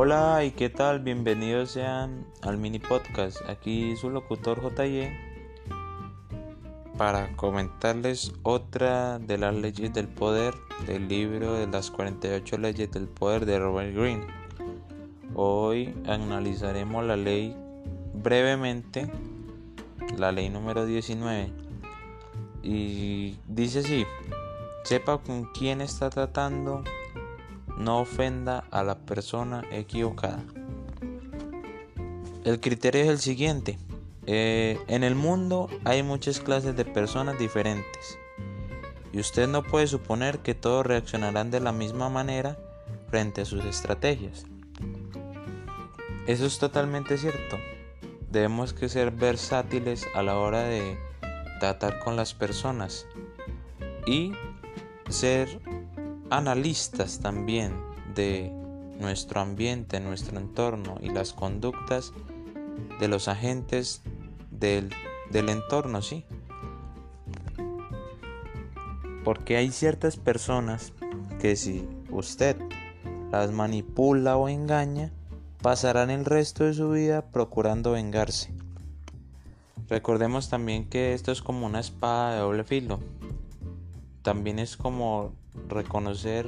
Hola y qué tal, bienvenidos sean al mini podcast. Aquí su locutor JY para comentarles otra de las leyes del poder del libro de las 48 leyes del poder de Robert Greene. Hoy analizaremos la ley brevemente, la ley número 19. Y dice así, sepa con quién está tratando no ofenda a la persona equivocada. El criterio es el siguiente. Eh, en el mundo hay muchas clases de personas diferentes y usted no puede suponer que todos reaccionarán de la misma manera frente a sus estrategias. Eso es totalmente cierto. Debemos que ser versátiles a la hora de tratar con las personas y ser analistas también de nuestro ambiente, nuestro entorno y las conductas de los agentes del, del entorno, sí. Porque hay ciertas personas que si usted las manipula o engaña, pasarán el resto de su vida procurando vengarse. Recordemos también que esto es como una espada de doble filo. También es como reconocer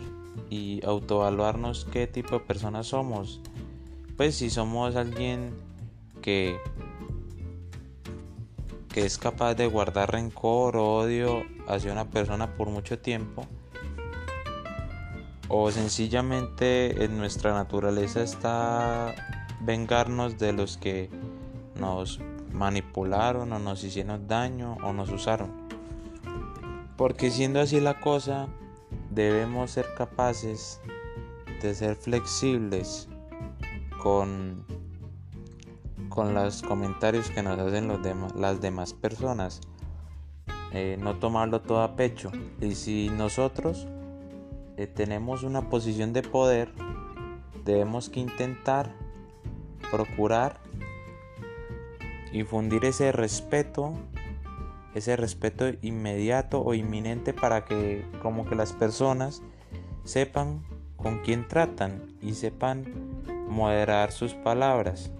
y autoevaluarnos qué tipo de personas somos. Pues si somos alguien que que es capaz de guardar rencor o odio hacia una persona por mucho tiempo o sencillamente en nuestra naturaleza está vengarnos de los que nos manipularon o nos hicieron daño o nos usaron. Porque siendo así la cosa, debemos ser capaces de ser flexibles con, con los comentarios que nos hacen las demás personas. Eh, no tomarlo todo a pecho. Y si nosotros eh, tenemos una posición de poder, debemos que intentar procurar infundir ese respeto ese respeto inmediato o inminente para que como que las personas sepan con quién tratan y sepan moderar sus palabras.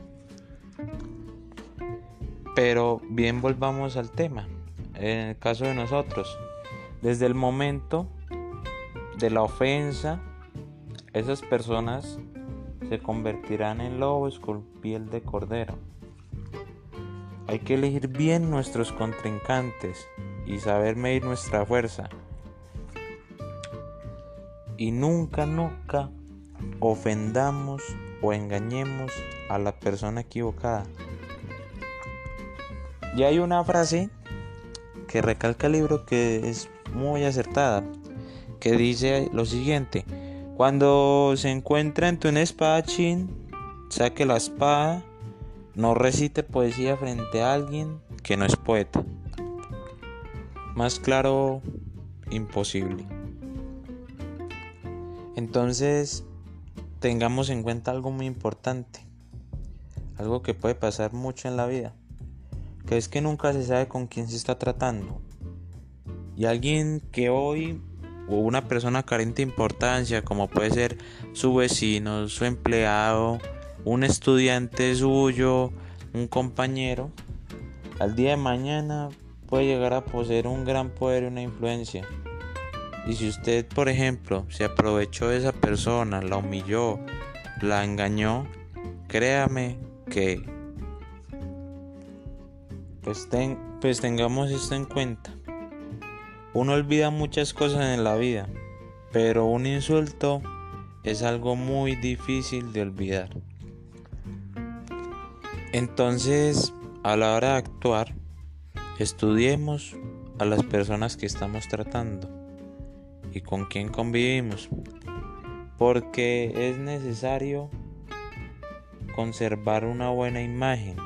Pero bien volvamos al tema. En el caso de nosotros, desde el momento de la ofensa, esas personas se convertirán en lobos con piel de cordero. Hay que elegir bien nuestros contrincantes y saber medir nuestra fuerza. Y nunca, nunca ofendamos o engañemos a la persona equivocada. Y hay una frase que recalca el libro que es muy acertada, que dice lo siguiente, cuando se encuentra entre un espadachín, saque la espada no recite poesía frente a alguien que no es poeta. Más claro, imposible. Entonces, tengamos en cuenta algo muy importante. Algo que puede pasar mucho en la vida. Que es que nunca se sabe con quién se está tratando. Y alguien que hoy, o una persona carente de importancia, como puede ser su vecino, su empleado, un estudiante suyo, un compañero, al día de mañana puede llegar a poseer un gran poder y una influencia. Y si usted, por ejemplo, se aprovechó de esa persona, la humilló, la engañó, créame que pues, pues tengamos esto en cuenta. Uno olvida muchas cosas en la vida, pero un insulto es algo muy difícil de olvidar. Entonces, a la hora de actuar, estudiemos a las personas que estamos tratando y con quién convivimos, porque es necesario conservar una buena imagen.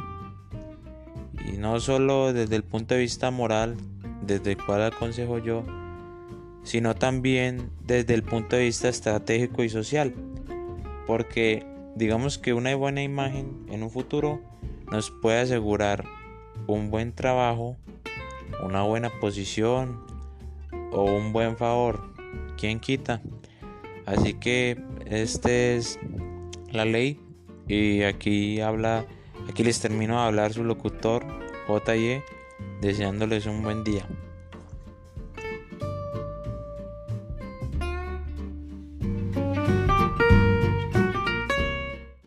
Y no solo desde el punto de vista moral, desde el cual aconsejo yo, sino también desde el punto de vista estratégico y social, porque digamos que una buena imagen en un futuro nos puede asegurar un buen trabajo, una buena posición o un buen favor. ¿Quién quita? Así que este es la ley y aquí habla, aquí les termino de hablar su locutor JY, deseándoles un buen día.